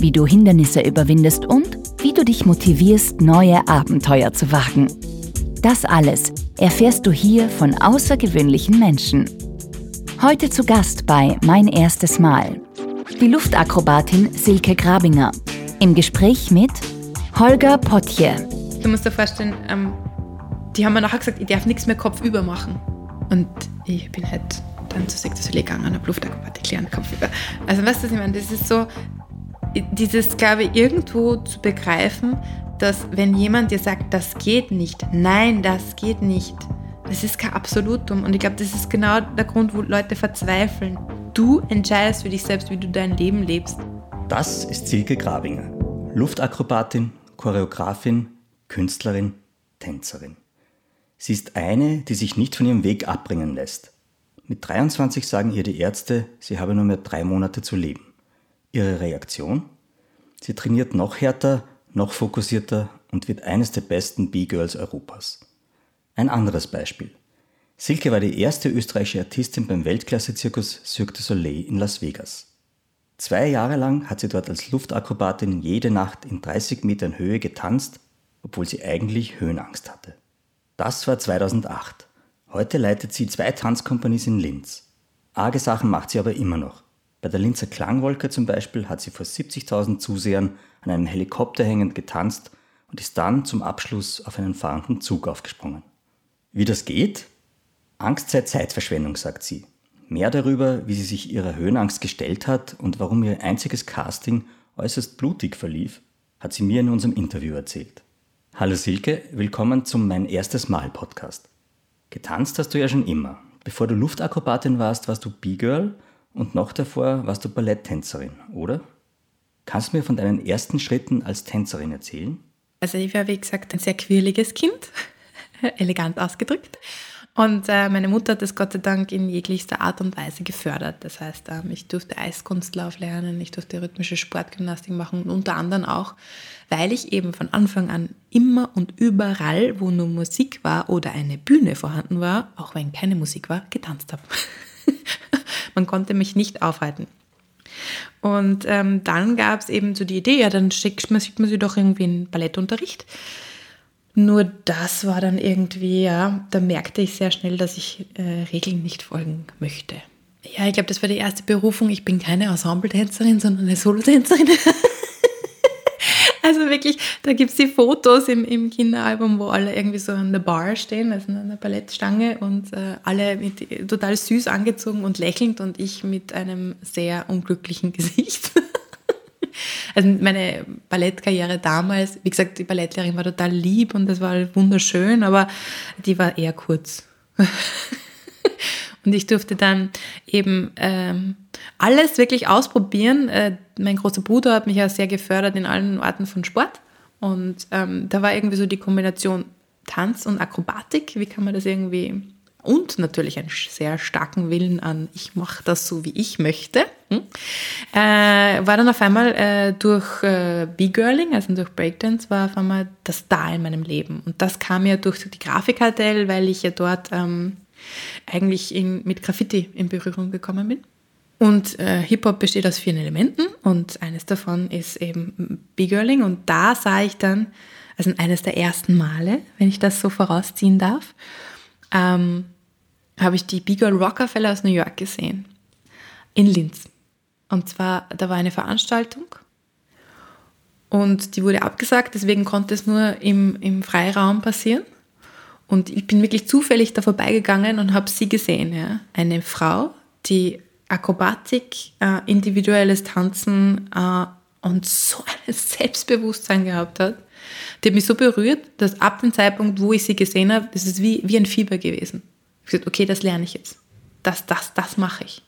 wie du Hindernisse überwindest und wie du dich motivierst, neue Abenteuer zu wagen. Das alles erfährst du hier von außergewöhnlichen Menschen. Heute zu Gast bei Mein erstes Mal. Die Luftakrobatin Silke Grabinger. Im Gespräch mit Holger Potje. Du musst dir vorstellen, ähm, die haben mir nachher gesagt, ich darf nichts mehr kopfüber machen. Und ich bin halt dann zu Sechs gegangen und habe Luftakrobatik lernen, kopfüber. Also weißt du, was ich meine? Das ist so, dieses, glaube ich, irgendwo zu begreifen, dass wenn jemand dir sagt, das geht nicht, nein, das geht nicht, das ist kein Absolutum. Und ich glaube, das ist genau der Grund, wo Leute verzweifeln. Du entscheidest für dich selbst, wie du dein Leben lebst. Das ist Silke Grabinger, Luftakrobatin, Choreografin, Künstlerin, Tänzerin. Sie ist eine, die sich nicht von ihrem Weg abbringen lässt. Mit 23 sagen ihr die Ärzte, sie habe nur mehr drei Monate zu leben. Ihre Reaktion? Sie trainiert noch härter, noch fokussierter und wird eines der besten B-Girls Europas. Ein anderes Beispiel. Silke war die erste österreichische Artistin beim Weltklasse-Zirkus Cirque du Soleil in Las Vegas. Zwei Jahre lang hat sie dort als Luftakrobatin jede Nacht in 30 Metern Höhe getanzt, obwohl sie eigentlich Höhenangst hatte. Das war 2008. Heute leitet sie zwei Tanzkompanies in Linz. Arge Sachen macht sie aber immer noch. Bei der Linzer Klangwolke zum Beispiel hat sie vor 70.000 Zusehern an einem Helikopter hängend getanzt und ist dann zum Abschluss auf einen fahrenden Zug aufgesprungen. Wie das geht? Angst sei Zeitverschwendung, sagt sie. Mehr darüber, wie sie sich ihrer Höhenangst gestellt hat und warum ihr einziges Casting äußerst blutig verlief, hat sie mir in unserem Interview erzählt. Hallo Silke, willkommen zum Mein erstes Mal Podcast. Getanzt hast du ja schon immer. Bevor du Luftakrobatin warst, warst du B-Girl und noch davor warst du Balletttänzerin, oder? Kannst du mir von deinen ersten Schritten als Tänzerin erzählen? Also ich war, wie gesagt, ein sehr quirliges Kind, elegant ausgedrückt. Und äh, meine Mutter hat das Gott sei Dank in jeglichster Art und Weise gefördert. Das heißt, ähm, ich durfte Eiskunstlauf lernen, ich durfte rhythmische Sportgymnastik machen und unter anderem auch, weil ich eben von Anfang an immer und überall, wo nur Musik war oder eine Bühne vorhanden war, auch wenn keine Musik war, getanzt habe. Man konnte mich nicht aufhalten. Und ähm, dann gab es eben so die Idee, ja, dann schickt man, schickt man sie doch irgendwie in Ballettunterricht. Nur das war dann irgendwie, ja, da merkte ich sehr schnell, dass ich äh, Regeln nicht folgen möchte. Ja, ich glaube, das war die erste Berufung. Ich bin keine Ensemble-Tänzerin, sondern eine Solotänzerin. Also wirklich, da gibt es die Fotos im, im Kinderalbum, wo alle irgendwie so an der Bar stehen, also an der Ballettstange und äh, alle mit, total süß angezogen und lächelnd und ich mit einem sehr unglücklichen Gesicht. also meine Ballettkarriere damals, wie gesagt, die Ballettlehrerin war total lieb und das war wunderschön, aber die war eher kurz. Und ich durfte dann eben ähm, alles wirklich ausprobieren. Äh, mein großer Bruder hat mich ja sehr gefördert in allen Arten von Sport. Und ähm, da war irgendwie so die Kombination Tanz und Akrobatik. Wie kann man das irgendwie. Und natürlich einen sehr starken Willen an, ich mache das so, wie ich möchte. Hm? Äh, war dann auf einmal äh, durch äh, B-Girling, also durch Breakdance, war auf einmal das da in meinem Leben. Und das kam ja durch die Grafikkartell, weil ich ja dort ähm, eigentlich in, mit Graffiti in Berührung gekommen bin. Und äh, Hip-Hop besteht aus vier Elementen und eines davon ist eben B-Girling. Und da sah ich dann, also eines der ersten Male, wenn ich das so vorausziehen darf, ähm, habe ich die B-Girl Rockefeller aus New York gesehen. In Linz. Und zwar, da war eine Veranstaltung und die wurde abgesagt, deswegen konnte es nur im, im Freiraum passieren. Und ich bin wirklich zufällig da vorbeigegangen und habe sie gesehen. Ja? Eine Frau, die Akrobatik, äh, individuelles Tanzen äh, und so ein Selbstbewusstsein gehabt hat. Die hat mich so berührt, dass ab dem Zeitpunkt, wo ich sie gesehen habe, das ist wie, wie ein Fieber gewesen. Ich habe gesagt, okay, das lerne ich jetzt. Das, das, das mache ich.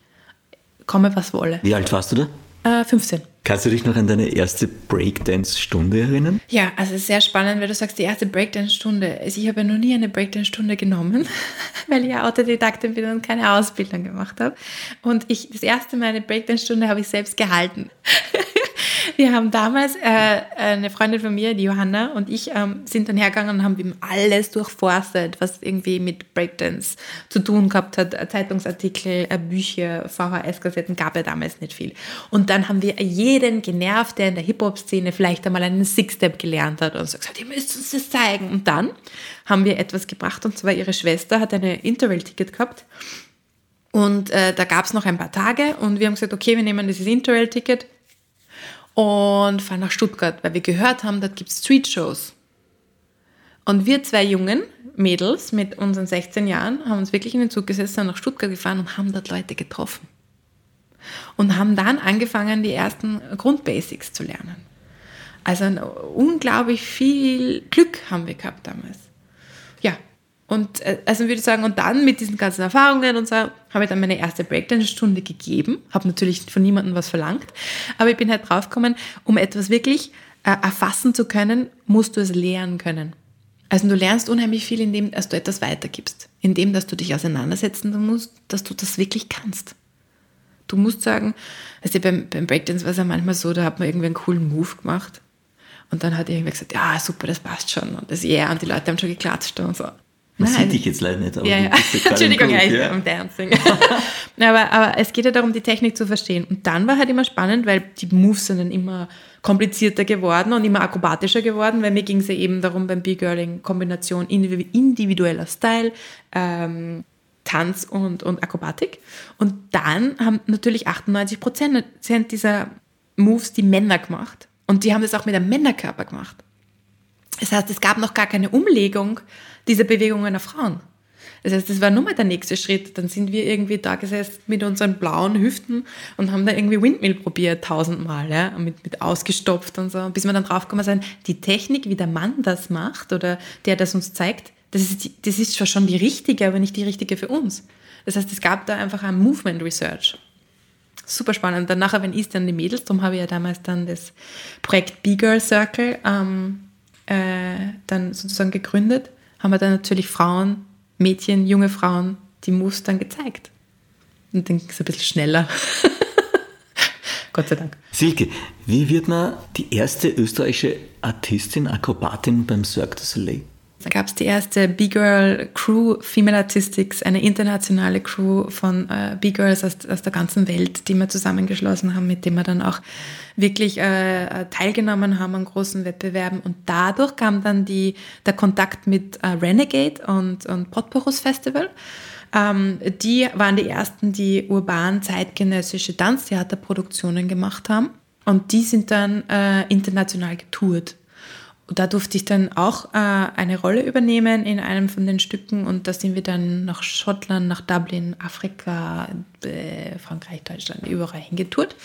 Komme, was wolle. Wie alt warst du da? äh, 15. Kannst du dich noch an deine erste Breakdance-Stunde erinnern? Ja, also sehr spannend, weil du sagst, die erste Breakdance-Stunde. Also ich habe ja noch nie eine Breakdance-Stunde genommen, weil ich ja Autodidaktin bin und keine Ausbildung gemacht habe. Und ich, das erste Mal eine Breakdance-Stunde habe ich selbst gehalten. Wir haben damals, äh, eine Freundin von mir, die Johanna und ich, ähm, sind dann hergegangen und haben eben alles durchforstet, was irgendwie mit Breakdance zu tun gehabt hat. Zeitungsartikel, äh, Bücher, VHS-Kassetten gab ja damals nicht viel. Und dann haben wir jeden genervt, der in der Hip-Hop-Szene vielleicht einmal einen Six-Step gelernt hat und so gesagt, ihr müsst uns das zeigen. Und dann haben wir etwas gebracht und zwar ihre Schwester hat eine Interrail-Ticket gehabt. Und äh, da gab es noch ein paar Tage und wir haben gesagt, okay, wir nehmen dieses Interrail-Ticket, und fahren nach Stuttgart, weil wir gehört haben, dort gibt es Street-Shows. Und wir zwei jungen Mädels mit unseren 16 Jahren haben uns wirklich in den Zug gesetzt, sind nach Stuttgart gefahren und haben dort Leute getroffen. Und haben dann angefangen, die ersten Grundbasics zu lernen. Also unglaublich viel Glück haben wir gehabt damals. Ja, und äh, also würde ich sagen, und dann mit diesen ganzen Erfahrungen und so, habe ich dann meine erste Breakdance-Stunde gegeben. Habe natürlich von niemandem was verlangt. Aber ich bin halt draufgekommen, um etwas wirklich äh, erfassen zu können, musst du es lernen können. Also du lernst unheimlich viel, indem dass du etwas weitergibst. Indem, dass du dich auseinandersetzen musst, dass du das wirklich kannst. Du musst sagen, also beim, beim Breakdance war es ja manchmal so, da hat man irgendwie einen coolen Move gemacht. Und dann hat irgendwer gesagt, ja, super, das passt schon. Und das ja, yeah, und die Leute haben schon geklatscht und so. Man Nein. sieht dich jetzt leider nicht, aber ja, ja. Entschuldigung, ja, ich bin am Dancing. aber, aber es geht ja darum, die Technik zu verstehen. Und dann war halt immer spannend, weil die Moves sind dann immer komplizierter geworden und immer akrobatischer geworden, weil mir ging es ja eben darum, beim B-Girling Kombination individueller Style, ähm, Tanz und, und Akrobatik. Und dann haben natürlich 98 Prozent dieser Moves die Männer gemacht. Und die haben das auch mit einem Männerkörper gemacht. Das heißt, es gab noch gar keine Umlegung dieser Bewegungen auf Frauen. Das heißt, das war nur mal der nächste Schritt. Dann sind wir irgendwie da gesessen mit unseren blauen Hüften und haben da irgendwie Windmill probiert, tausendmal, ja, mit, mit ausgestopft und so, bis wir dann draufgekommen sind, die Technik, wie der Mann das macht oder der das uns zeigt, das ist, das ist schon die richtige, aber nicht die richtige für uns. Das heißt, es gab da einfach ein Movement Research. Super spannend. Dann nachher, wenn ich dann die Mädels, darum habe ich ja damals dann das Projekt B-Girl Circle ähm, äh, dann sozusagen gegründet haben wir dann natürlich Frauen, Mädchen, junge Frauen, die Moves dann gezeigt. Und dann ging es ein bisschen schneller. Gott sei Dank. Silke, wie wird man die erste österreichische Artistin, Akrobatin beim Cirque du Soleil? Gab es die erste B-Girl Crew Female Artistics, eine internationale Crew von äh, B-Girls aus, aus der ganzen Welt, die wir zusammengeschlossen haben, mit dem wir dann auch wirklich äh, teilgenommen haben an großen Wettbewerben. Und dadurch kam dann die, der Kontakt mit äh, Renegade und, und Potporus Festival. Ähm, die waren die ersten, die urban zeitgenössische Tanztheaterproduktionen gemacht haben. Und die sind dann äh, international getourt da durfte ich dann auch äh, eine Rolle übernehmen in einem von den Stücken und da sind wir dann nach Schottland, nach Dublin, Afrika, äh, Frankreich, Deutschland, überall hingetourt.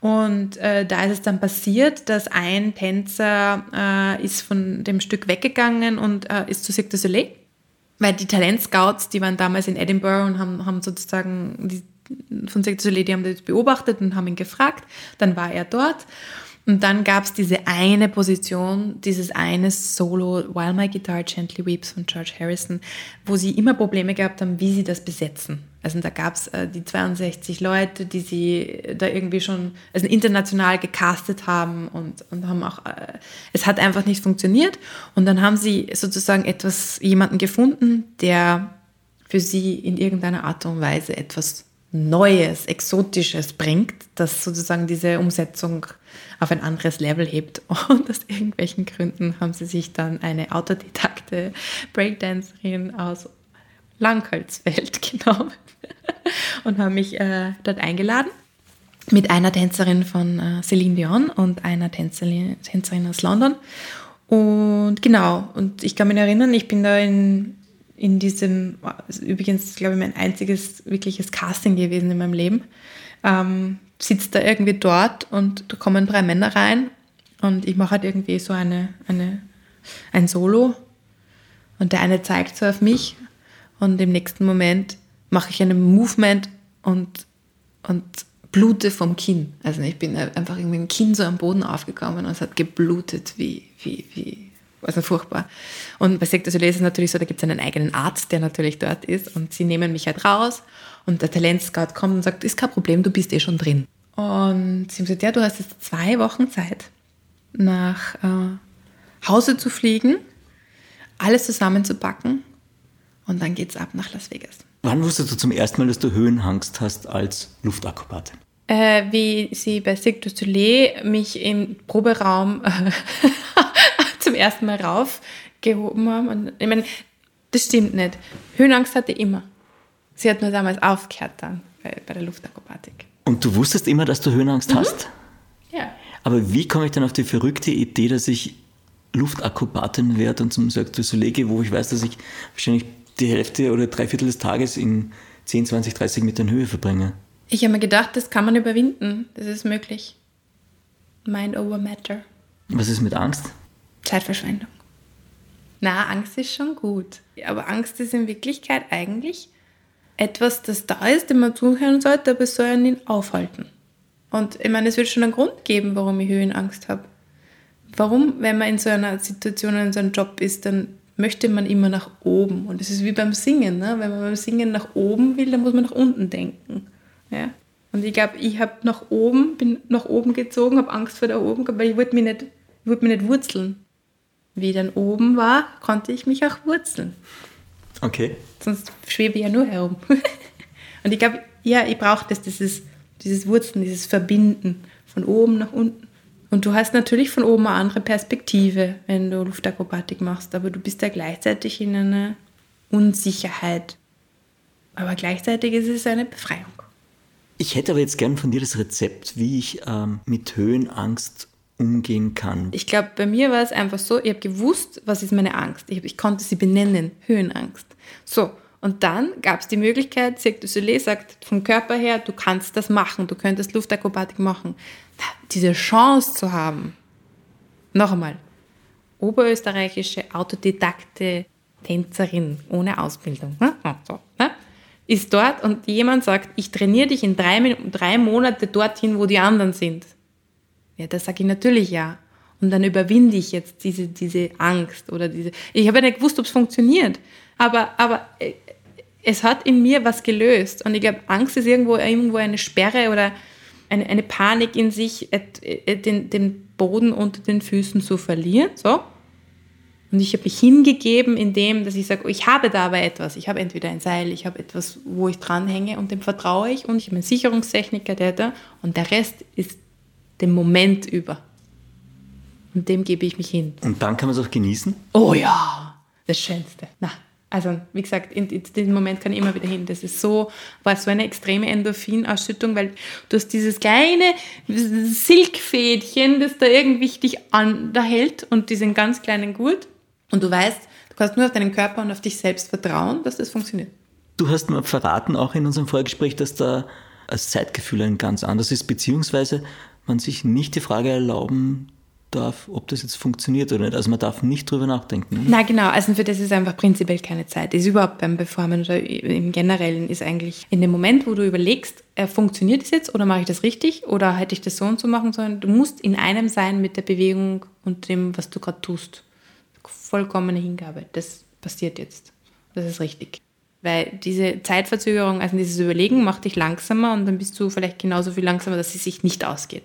Und äh, da ist es dann passiert, dass ein Tänzer äh, ist von dem Stück weggegangen und äh, ist zu Cirque du Soleil, weil die Talentscouts, die waren damals in Edinburgh und haben, haben sozusagen die, von Cirque du Soleil, die haben das beobachtet und haben ihn gefragt. Dann war er dort und dann gab es diese eine Position, dieses eine Solo, While My Guitar Gently Weeps von George Harrison, wo sie immer Probleme gehabt haben, wie sie das besetzen. Also da gab es äh, die 62 Leute, die sie da irgendwie schon also international gecastet haben und, und haben auch, äh, es hat einfach nicht funktioniert. Und dann haben sie sozusagen etwas, jemanden gefunden, der für sie in irgendeiner Art und Weise etwas Neues, Exotisches bringt, das sozusagen diese Umsetzung auf ein anderes Level hebt. Und aus irgendwelchen Gründen haben sie sich dann eine autodidakte Breakdancerin aus Langholzfeld genommen und haben mich äh, dort eingeladen mit einer Tänzerin von äh, Celine Dion und einer Tänzerin, Tänzerin aus London. Und genau, und ich kann mich erinnern, ich bin da in, in diesem, übrigens, glaube ich, mein einziges wirkliches Casting gewesen in meinem Leben. Ähm, sitzt da irgendwie dort und da kommen drei Männer rein und ich mache halt irgendwie so eine, eine, ein Solo und der eine zeigt so auf mich und im nächsten Moment mache ich einen Movement und, und blute vom Kinn. Also ich bin einfach irgendwie dem Kinn so am Boden aufgekommen und es hat geblutet wie, wie, wie, also furchtbar. Und bei Sektor Soleil ist es natürlich so, da gibt es einen eigenen Arzt, der natürlich dort ist und sie nehmen mich halt raus und der Talentscout kommt und sagt, ist kein Problem, du bist eh schon drin. Und sie haben gesagt, ja, du hast jetzt zwei Wochen Zeit, nach äh, Hause zu fliegen, alles zusammenzupacken und dann geht's ab nach Las Vegas. Wann wusstest du zum ersten Mal, dass du Höhenangst hast als Luftakrobatin? Äh, wie sie bei Cirque du Soleil mich im Proberaum zum ersten Mal raufgehoben haben. Und, ich meine, das stimmt nicht. Höhenangst hatte ich immer. Sie hat nur damals aufgehört dann bei, bei der Luftakrobatik. Und du wusstest immer, dass du Höhenangst mhm. hast? Ja. Aber wie komme ich dann auf die verrückte Idee, dass ich Luftakrobatin werde und zum Cirque du Soleil gehe, wo ich weiß, dass ich wahrscheinlich die Hälfte oder drei Viertel des Tages in 10, 20, 30 Metern Höhe verbringe. Ich habe mir gedacht, das kann man überwinden. Das ist möglich. Mind over Matter. Was ist mit Angst? Zeitverschwendung. Na, Angst ist schon gut. Aber Angst ist in Wirklichkeit eigentlich etwas, das da ist, dem man zuhören sollte, aber es soll einen nicht aufhalten. Und ich meine, es wird schon einen Grund geben, warum ich Höhenangst habe. Warum, wenn man in so einer Situation, in so einem Job ist, dann möchte man immer nach oben. Und es ist wie beim Singen. Ne? Wenn man beim Singen nach oben will, dann muss man nach unten denken. Ja? Und ich glaube, ich habe nach oben, bin nach oben gezogen, habe Angst vor da oben, aber ich wollte mich, nicht, mich nicht wurzeln. Wie dann oben war, konnte ich mich auch wurzeln. Okay. Sonst schwebe ich ja nur herum. Und ich glaube, ja, ich brauche das, dieses, dieses Wurzeln, dieses Verbinden von oben nach unten. Und du hast natürlich von oben eine andere Perspektive, wenn du Luftakrobatik machst, aber du bist ja gleichzeitig in einer Unsicherheit. Aber gleichzeitig ist es eine Befreiung. Ich hätte aber jetzt gern von dir das Rezept, wie ich ähm, mit Höhenangst umgehen kann. Ich glaube, bei mir war es einfach so, ich habe gewusst, was ist meine Angst. Ich, hab, ich konnte sie benennen, Höhenangst. So, und dann gab es die Möglichkeit, Cirque du Soleil sagt vom Körper her, du kannst das machen, du könntest Luftakrobatik machen diese Chance zu haben, noch einmal, oberösterreichische Autodidakte Tänzerin ohne Ausbildung, ne? so, ne? ist dort und jemand sagt, ich trainiere dich in drei, drei Monate dorthin, wo die anderen sind. Ja, da sage ich natürlich ja. Und dann überwinde ich jetzt diese, diese Angst oder diese. Ich habe ja nicht gewusst, ob es funktioniert. Aber, aber äh, es hat in mir was gelöst. Und ich glaube, Angst ist irgendwo, irgendwo eine Sperre oder eine, eine Panik in sich, den, den Boden unter den Füßen zu verlieren. So. Und ich habe mich hingegeben, indem, dass ich sage, ich habe da aber etwas. Ich habe entweder ein Seil, ich habe etwas, wo ich dranhänge und dem vertraue ich. Und ich habe einen Sicherungstechniker, der da. Und der Rest ist dem Moment über. Und dem gebe ich mich hin. Und dann kann man es auch genießen? Oh ja, das Schönste. Na, also wie gesagt, in, in diesem Moment kann ich immer wieder hin. Das ist so, war so eine extreme Endorphinausschüttung, weil du hast dieses kleine Silkfädchen, das da irgendwie dich an, da hält und diesen ganz kleinen Gurt. Und du weißt, du kannst nur auf deinen Körper und auf dich selbst vertrauen, dass das funktioniert. Du hast mir verraten, auch in unserem Vorgespräch, dass da das Zeitgefühl ein ganz anderes ist, beziehungsweise man sich nicht die Frage erlauben darf, ob das jetzt funktioniert oder nicht. Also man darf nicht drüber nachdenken. Ne? Na genau, also für das ist einfach prinzipiell keine Zeit. Das ist überhaupt beim Performen oder im Generellen ist eigentlich in dem Moment, wo du überlegst, äh, funktioniert es jetzt oder mache ich das richtig oder hätte ich das so und so machen sollen, du musst in einem sein mit der Bewegung und dem, was du gerade tust. Vollkommene Hingabe. Das passiert jetzt. Das ist richtig. Weil diese Zeitverzögerung, also dieses Überlegen macht dich langsamer und dann bist du vielleicht genauso viel langsamer, dass es sich nicht ausgeht.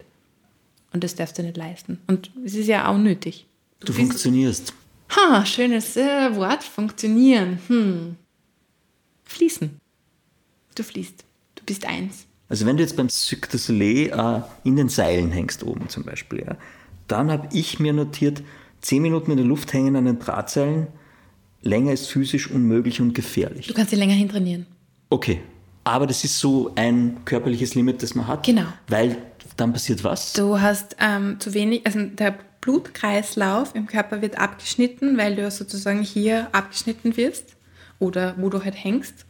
Und das darfst du nicht leisten. Und es ist ja auch nötig. Du, du funktionierst. Ha, schönes äh, Wort, funktionieren. Hm. Fließen. Du fließt. Du bist eins. Also wenn du jetzt beim Cirque du Soleil äh, in den Seilen hängst oben zum Beispiel, ja, dann habe ich mir notiert, zehn Minuten in der Luft hängen an den Drahtseilen, länger ist physisch unmöglich und gefährlich. Du kannst sie länger hintrainieren. Okay, aber das ist so ein körperliches Limit, das man hat. Genau. Weil dann passiert was? Du hast ähm, zu wenig, also der Blutkreislauf im Körper wird abgeschnitten, weil du sozusagen hier abgeschnitten wirst oder wo du halt hängst.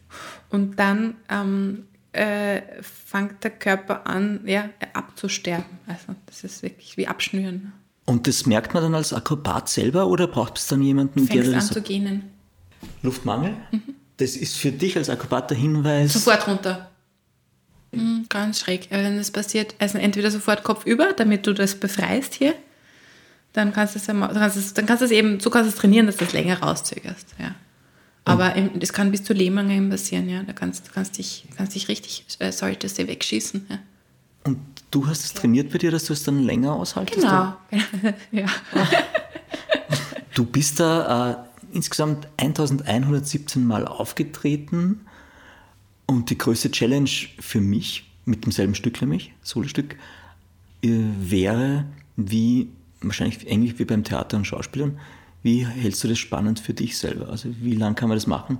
Und dann ähm, äh, fängt der Körper an, ja, abzusterben. Also das ist wirklich wie Abschnüren. Und das merkt man dann als Akrobat selber oder braucht es dann jemanden, Fängst der das... an zu gähnen. Luftmangel? Mhm. Das ist für dich als Akrobat der Hinweis... Sofort runter. Mhm. ganz schräg. Wenn das passiert, also entweder sofort Kopf über, damit du das befreist hier, dann kannst du es, dann kannst du es, dann kannst du es eben, so kannst du es trainieren, dass du es länger rauszögerst. Ja. Aber das kann bis zu Lähmungen passieren, ja. Da kannst du kannst dich, kannst dich richtig, äh, dass sie wegschießen. Ja. Und du hast es trainiert bei dir, dass du es dann länger aushaltest? Genau. ja. Du bist da äh, insgesamt 1117 Mal aufgetreten und die größte Challenge für mich mit demselben Stück nämlich, Solostück, äh, wäre, wie wahrscheinlich ähnlich wie beim Theater und Schauspielern, wie hältst du das spannend für dich selber? Also wie lange kann man das machen?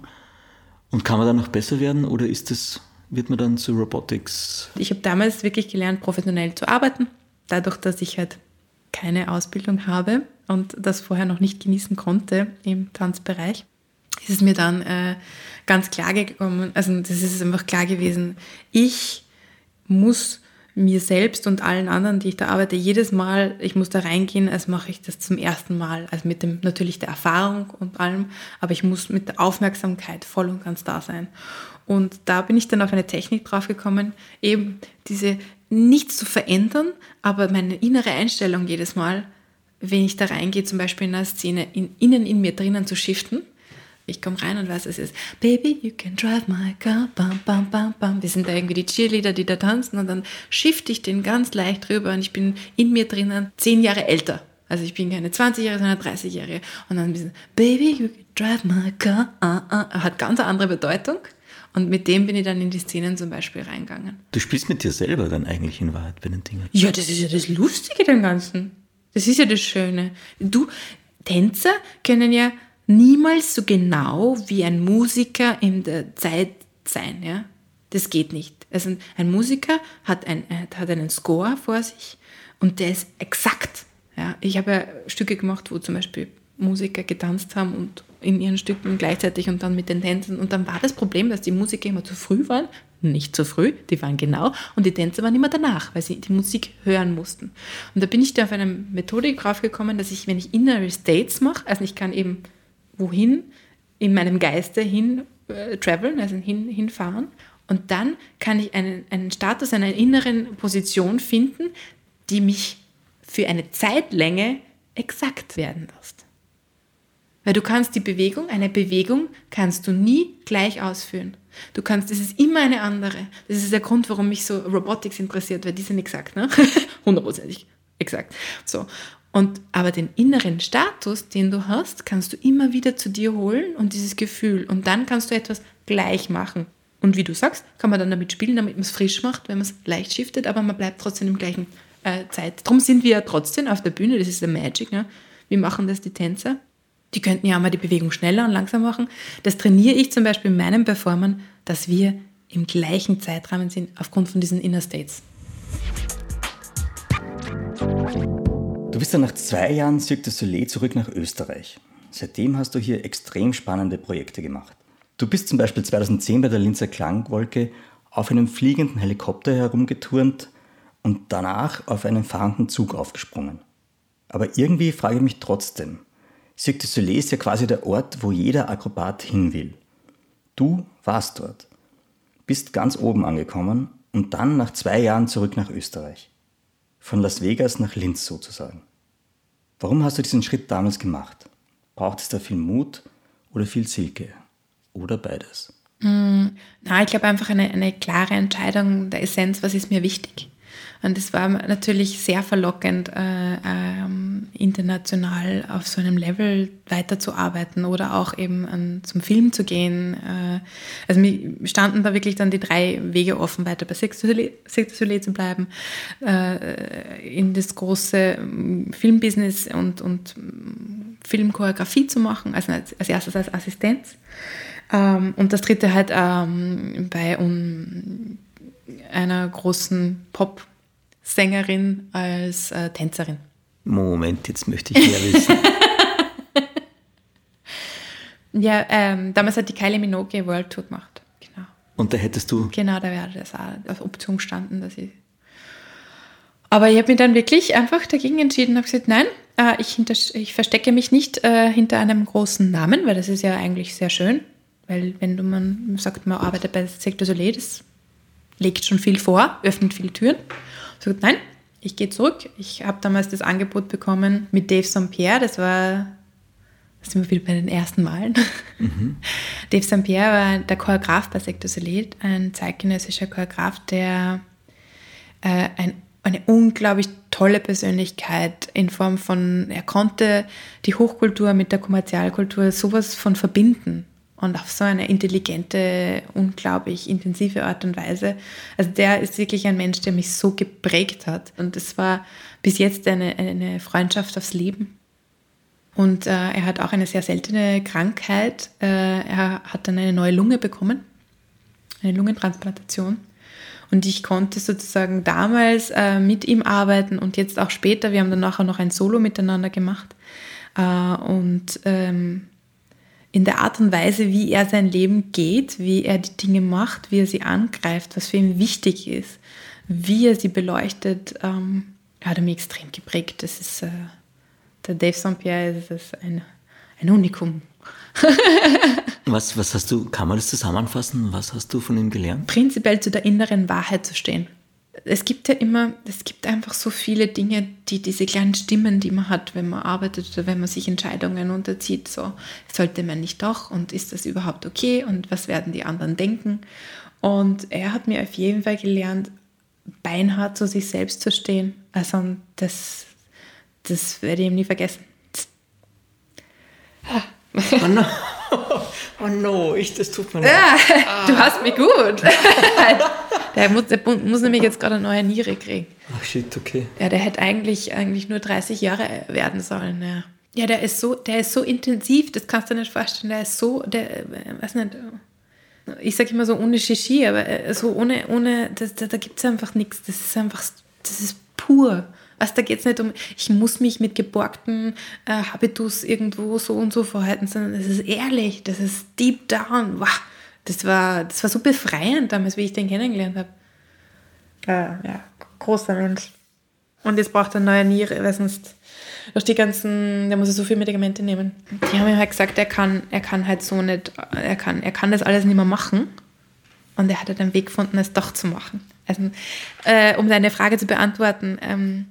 Und kann man dann noch besser werden oder ist das, wird man dann zu Robotics? Ich habe damals wirklich gelernt, professionell zu arbeiten, dadurch, dass ich halt keine Ausbildung habe und das vorher noch nicht genießen konnte im Tanzbereich, ist es mir dann äh, ganz klar gekommen, also das ist einfach klar gewesen, ich muss mir selbst und allen anderen, die ich da arbeite, jedes Mal, ich muss da reingehen, als mache ich das zum ersten Mal. Also mit dem natürlich der Erfahrung und allem, aber ich muss mit der Aufmerksamkeit voll und ganz da sein. Und da bin ich dann auf eine Technik draufgekommen, eben diese nichts zu verändern, aber meine innere Einstellung jedes Mal, wenn ich da reingehe, zum Beispiel in einer Szene, in, innen in mir drinnen zu shiften ich komme rein und weiß, es ist Baby, you can drive my car, bam, bam, bam, bam. Wir sind da irgendwie die Cheerleader, die da tanzen und dann shifte ich den ganz leicht rüber und ich bin in mir drinnen zehn Jahre älter. Also ich bin keine 20-Jährige, sondern 30-Jährige. Und dann ein bisschen Baby, you can drive my car, ah, ah. Hat ganz eine andere Bedeutung. Und mit dem bin ich dann in die Szenen zum Beispiel reingegangen. Du spielst mit dir selber dann eigentlich in Wahrheit bei den Dingen. Ja, das ist ja das Lustige dem Ganzen. Das ist ja das Schöne. Du, Tänzer können ja niemals so genau wie ein Musiker in der Zeit sein. Ja? Das geht nicht. Also ein Musiker hat, ein, hat einen Score vor sich und der ist exakt. Ja? Ich habe ja Stücke gemacht, wo zum Beispiel Musiker getanzt haben und in ihren Stücken gleichzeitig und dann mit den Tänzern. Und dann war das Problem, dass die Musiker immer zu früh waren. Nicht zu früh, die waren genau. Und die Tänzer waren immer danach, weil sie die Musik hören mussten. Und da bin ich da auf eine Methodik draufgekommen, dass ich, wenn ich Inner States mache, also ich kann eben wohin in meinem Geiste hin äh, traveln, also hin, hinfahren. Und dann kann ich einen, einen Status, eine inneren Position finden, die mich für eine Zeitlänge exakt werden lässt. Weil du kannst die Bewegung, eine Bewegung kannst du nie gleich ausführen. Du kannst, das ist immer eine andere. Das ist der Grund, warum mich so Robotics interessiert, weil die sind exakt, ne? Hundertprozentig exakt. So. Und aber den inneren Status, den du hast, kannst du immer wieder zu dir holen und dieses Gefühl. Und dann kannst du etwas gleich machen. Und wie du sagst, kann man dann damit spielen, damit man es frisch macht, wenn man es leicht shiftet, aber man bleibt trotzdem im gleichen äh, Zeit. Darum sind wir ja trotzdem auf der Bühne, das ist der Magic. Ne? Wie machen das die Tänzer? Die könnten ja auch mal die Bewegung schneller und langsam machen. Das trainiere ich zum Beispiel in meinem Performern, dass wir im gleichen Zeitrahmen sind, aufgrund von diesen Inner States. Du bist dann nach zwei Jahren Cirque du Soleil zurück nach Österreich. Seitdem hast du hier extrem spannende Projekte gemacht. Du bist zum Beispiel 2010 bei der Linzer Klangwolke auf einem fliegenden Helikopter herumgeturnt und danach auf einen fahrenden Zug aufgesprungen. Aber irgendwie frage ich mich trotzdem, Cirque du Soleil ist ja quasi der Ort, wo jeder Akrobat hin will. Du warst dort, bist ganz oben angekommen und dann nach zwei Jahren zurück nach Österreich. Von Las Vegas nach Linz sozusagen. Warum hast du diesen Schritt damals gemacht? Braucht es da viel Mut oder viel Silke? Oder beides? Mm, na, ich glaube einfach eine, eine klare Entscheidung der Essenz, was ist mir wichtig. Und es war natürlich sehr verlockend, äh, ähm, international auf so einem Level weiterzuarbeiten oder auch eben an, zum Film zu gehen. Äh, also mir standen da wirklich dann die drei Wege offen, weiter bei Sex Soleil zu bleiben, äh, in das große ähm, Filmbusiness und, und ähm, Filmchoreografie zu machen, also als, als erstes als Assistenz. Ähm, und das dritte halt ähm, bei um, einer großen Pop- Sängerin als äh, Tänzerin. Moment, jetzt möchte ich mehr wissen. ja, ähm, damals hat die Kylie Minogue World Tour gemacht. Genau. Und da hättest du? Genau, da wäre das auch als Option gestanden, dass ich. Aber ich habe mich dann wirklich einfach dagegen entschieden und habe gesagt, nein, äh, ich, ich, verstecke mich nicht äh, hinter einem großen Namen, weil das ist ja eigentlich sehr schön. Weil wenn du man sagt, man arbeitet bei Sector Soleil, das legt schon viel vor, öffnet viele Türen. So gut, nein, ich gehe zurück. Ich habe damals das Angebot bekommen mit Dave St. Pierre, das war, da sind wir wieder bei den ersten Malen. Mhm. Dave St. Pierre war der Choreograf bei Sector Solet, ein zeitgenössischer Choreograf, der äh, ein, eine unglaublich tolle Persönlichkeit in Form von, er konnte die Hochkultur mit der Kommerzialkultur sowas von verbinden und auf so eine intelligente, unglaublich intensive Art und Weise. Also der ist wirklich ein Mensch, der mich so geprägt hat. Und es war bis jetzt eine, eine Freundschaft aufs Leben. Und äh, er hat auch eine sehr seltene Krankheit. Äh, er hat dann eine neue Lunge bekommen, eine Lungentransplantation. Und ich konnte sozusagen damals äh, mit ihm arbeiten und jetzt auch später. Wir haben dann nachher noch ein Solo miteinander gemacht. Äh, und ähm, in der Art und Weise, wie er sein Leben geht, wie er die Dinge macht, wie er sie angreift, was für ihn wichtig ist, wie er sie beleuchtet, ähm, hat er mich extrem geprägt. Das ist äh, der Dave St. Pierre, das ist ein, ein Unikum. was, was hast du, kann man das zusammenfassen? Was hast du von ihm gelernt? Prinzipiell zu der inneren Wahrheit zu stehen es gibt ja immer, es gibt einfach so viele Dinge, die diese kleinen Stimmen, die man hat, wenn man arbeitet oder wenn man sich Entscheidungen unterzieht, so sollte man nicht doch und ist das überhaupt okay und was werden die anderen denken? Und er hat mir auf jeden Fall gelernt, beinhart zu sich selbst zu stehen. Also das, das werde ich ihm nie vergessen. Oh no. Oh no, ich, das tut mir leid. Ja, du hast mich gut. Der muss, der muss nämlich jetzt gerade eine neue Niere kriegen. Ach shit, okay. Ja, der hätte eigentlich, eigentlich nur 30 Jahre werden sollen, ja. Ja, der ist so, der ist so intensiv, das kannst du dir nicht vorstellen. Der ist so, der, äh, weiß nicht, ich sage immer so ohne Shishi, aber äh, so ohne, ohne, das, da, da gibt es einfach nichts. Das ist einfach, das ist pur. Also da geht es nicht um, ich muss mich mit geborgten äh, Habitus irgendwo so und so verhalten, sondern es ist ehrlich, das ist deep down. Wow das war, das war so befreiend damals, wie ich den kennengelernt habe. Äh, ja, großer Mensch. Und jetzt braucht er eine neue Niere, weil sonst durch die ganzen, der muss so viele Medikamente nehmen. Die haben ihm halt gesagt, er kann, er kann halt so nicht, er kann, er kann das alles nicht mehr machen. Und er hat halt einen Weg gefunden, es doch zu machen. Also, äh, um deine Frage zu beantworten, ähm,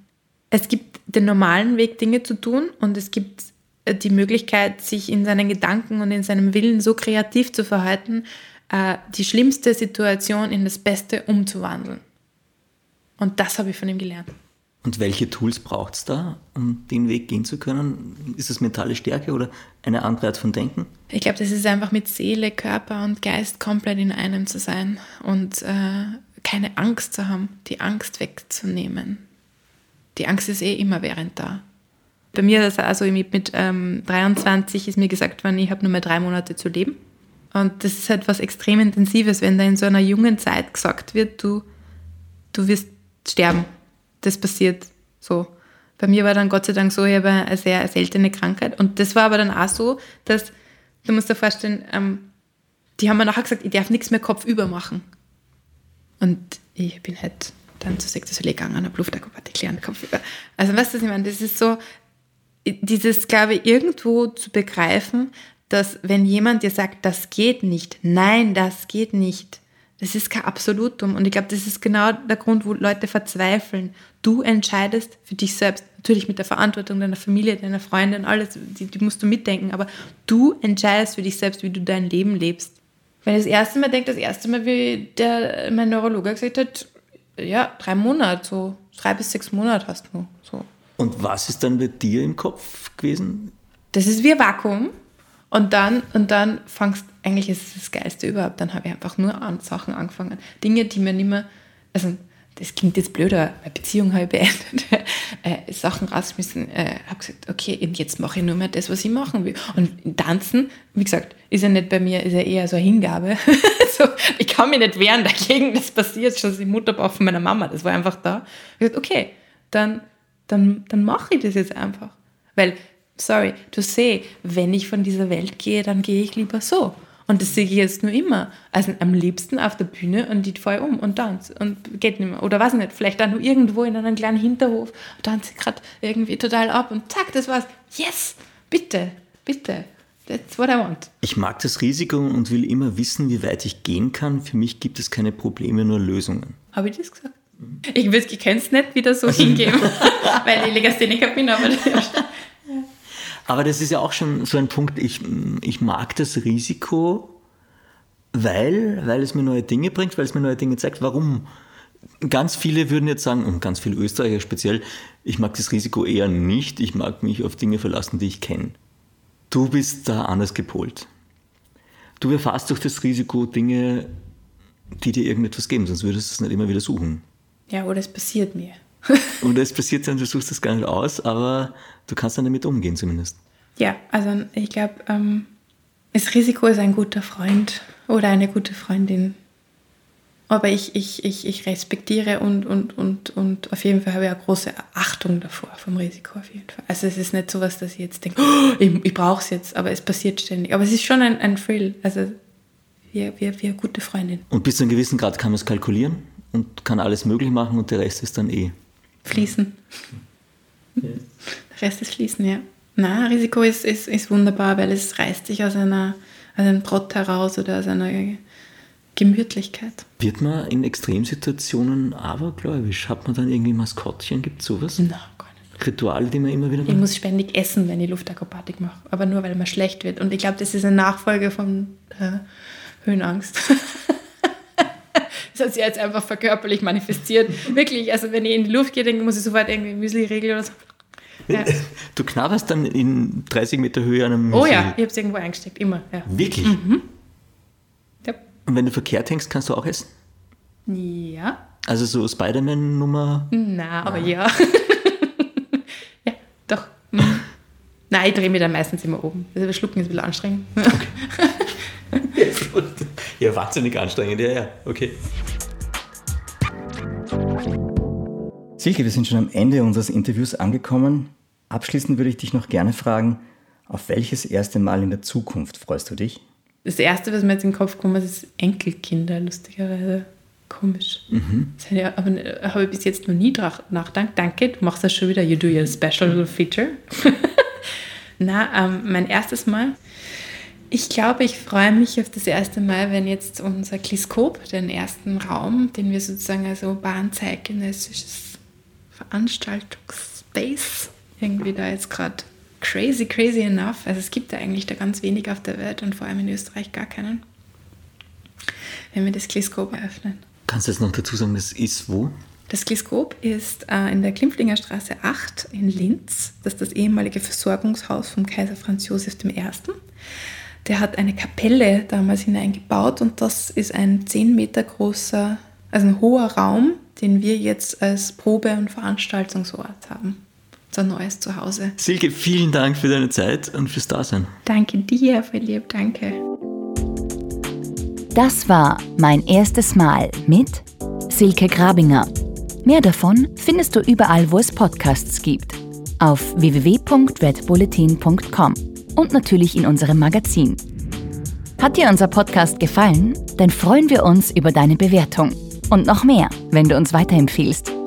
es gibt den normalen Weg, Dinge zu tun und es gibt die Möglichkeit, sich in seinen Gedanken und in seinem Willen so kreativ zu verhalten, äh, die schlimmste Situation in das Beste umzuwandeln. Und das habe ich von ihm gelernt. Und welche Tools braucht es da, um den Weg gehen zu können? Ist es mentale Stärke oder eine andere Art von Denken? Ich glaube, das ist einfach mit Seele, Körper und Geist komplett in einem zu sein und äh, keine Angst zu haben, die Angst wegzunehmen. Die Angst ist eh immer während da. Bei mir ist also mit ähm, 23 ist mir gesagt worden, ich habe nur mehr drei Monate zu leben. Und das ist halt was extrem Intensives, wenn da in so einer jungen Zeit gesagt wird, du, du wirst sterben. Das passiert so. Bei mir war dann Gott sei Dank so, ich habe eine sehr seltene Krankheit. Und das war aber dann auch so, dass, du musst dir vorstellen, ähm, die haben mir nachher gesagt, ich darf nichts mehr kopfüber machen. Und ich bin halt dann zu Sektorsoleil gegangen, habe Luftakrobatik gelernt, kopfüber. Also weißt du, was ich meine? Das ist so, dieses, glaube ich, irgendwo zu begreifen, dass wenn jemand dir sagt, das geht nicht, nein, das geht nicht, das ist kein Absolutum. Und ich glaube, das ist genau der Grund, wo Leute verzweifeln. Du entscheidest für dich selbst, natürlich mit der Verantwortung deiner Familie, deiner Freunde und alles, die, die musst du mitdenken, aber du entscheidest für dich selbst, wie du dein Leben lebst. Wenn ich das erste Mal denke, das erste Mal, wie der, mein Neurologe gesagt hat, ja, drei Monate, so drei bis sechs Monate hast du. So. Und was ist dann bei dir im Kopf gewesen? Das ist wie ein Vakuum. Und dann, und dann fangst, eigentlich ist es das Geilste überhaupt, dann habe ich einfach nur an Sachen angefangen. Dinge, die mir nicht mehr, also das klingt jetzt blöder, meine Beziehung habe ich beendet, äh, Sachen rausgeschmissen, äh, habe gesagt, okay, und jetzt mache ich nur mehr das, was ich machen will. Und Tanzen, wie gesagt, ist ja nicht bei mir, ist ja eher so eine Hingabe. so, ich kann mich nicht wehren dagegen, das passiert schon im Mutterbauch von meiner Mama, das war einfach da. Ich gesagt, okay, dann dann, dann mache ich das jetzt einfach. Weil, sorry, du seh, wenn ich von dieser Welt gehe, dann gehe ich lieber so. Und das sehe ich jetzt nur immer. Also am liebsten auf der Bühne und die voll um und tanzt und geht nicht mehr. Oder weiß nicht, vielleicht auch nur irgendwo in einem kleinen Hinterhof, tanze ich gerade irgendwie total ab und zack, das war's. Yes, bitte, bitte. That's what I want. Ich mag das Risiko und will immer wissen, wie weit ich gehen kann. Für mich gibt es keine Probleme, nur Lösungen. Habe ich das gesagt? Ich, ich kann es nicht wieder so hingeben, weil ich Legastheniker bin, aber das Aber das ist ja auch schon so ein Punkt, ich, ich mag das Risiko, weil, weil es mir neue Dinge bringt, weil es mir neue Dinge zeigt. Warum? Ganz viele würden jetzt sagen, und ganz viele Österreicher speziell, ich mag das Risiko eher nicht, ich mag mich auf Dinge verlassen, die ich kenne. Du bist da anders gepolt. Du erfährst durch das Risiko Dinge, die dir irgendetwas geben, sonst würdest du es nicht immer wieder suchen. Ja, oder es passiert mir. oder es passiert dann, du suchst es gar nicht aus, aber du kannst dann damit umgehen zumindest. Ja, also ich glaube, ähm, das Risiko ist ein guter Freund oder eine gute Freundin. Aber ich, ich, ich, ich respektiere und, und, und, und auf jeden Fall habe ich eine große Achtung davor, vom Risiko auf jeden Fall. Also es ist nicht so was, dass ich jetzt denke, oh, ich, ich brauche es jetzt, aber es passiert ständig. Aber es ist schon ein, ein Thrill, also wie, wie, wie eine gute Freundin. Und bis zu einem gewissen Grad kann man es kalkulieren und kann alles möglich machen und der Rest ist dann eh. Fließen. Ja. Der Rest ist Fließen, ja. Na, Risiko ist, ist, ist wunderbar, weil es reißt sich aus, einer, aus einem Trott heraus oder aus einer Gemütlichkeit. Wird man in Extremsituationen abergläubisch? Hat man dann irgendwie Maskottchen? Gibt es sowas? Nein, gar nicht. Rituale, die man immer wieder macht? Ich muss ständig essen, wenn ich Luftakrobatik mache. Aber nur, weil man schlecht wird. Und ich glaube, das ist eine Nachfolge von äh, Höhenangst. das hat sich jetzt einfach verkörperlich manifestiert. Wirklich, also wenn ich in die Luft gehe, dann muss ich sofort irgendwie Müsli regeln oder so. Ja. Du knabberst dann in 30 Meter Höhe an einem Müsli? Oh ja, ich habe es irgendwo eingesteckt, immer. Ja. Wirklich? Mhm. Ja. Und wenn du verkehrt hängst, kannst du auch essen? Ja. Also so Spider-Man-Nummer? Na, aber ja. ja, doch. Mhm. Nein, ich drehe mich dann meistens immer oben. Also Schlucken ist ein bisschen anstrengend. Okay. ja, wahnsinnig anstrengend, ja, ja, okay. Silke, wir sind schon am Ende unseres Interviews angekommen. Abschließend würde ich dich noch gerne fragen, auf welches erste Mal in der Zukunft freust du dich? Das erste, was mir jetzt in den Kopf kommt, ist Enkelkinder, lustigerweise. Komisch. Mhm. Das aber habe ich bis jetzt noch nie nachgedacht. Danke, du machst das schon wieder. You do your special feature. Na, ähm, mein erstes Mal. Ich glaube, ich freue mich auf das erste Mal, wenn jetzt unser Kliskop, den ersten Raum, den wir sozusagen als urban-zeitgenössisches Veranstaltungsspace irgendwie da jetzt gerade crazy, crazy enough. Also es gibt da eigentlich da ganz wenig auf der Welt und vor allem in Österreich gar keinen. Wenn wir das Kliskop eröffnen. Kannst du jetzt noch dazu sagen, das ist wo? Das Kliskop ist äh, in der Klimpflinger Straße 8 in Linz. Das ist das ehemalige Versorgungshaus vom Kaiser Franz Josef I. Der hat eine Kapelle damals hineingebaut und das ist ein 10 Meter großer, also ein hoher Raum, den wir jetzt als Probe- und Veranstaltungsort haben. Unser neues Zuhause. Silke, vielen Dank für deine Zeit und fürs Dasein. Danke dir, Philipp, danke. Das war mein erstes Mal mit Silke Grabinger. Mehr davon findest du überall, wo es Podcasts gibt. Auf www.redbulletin.com und natürlich in unserem Magazin. Hat dir unser Podcast gefallen? Dann freuen wir uns über deine Bewertung. Und noch mehr, wenn du uns weiterempfiehlst.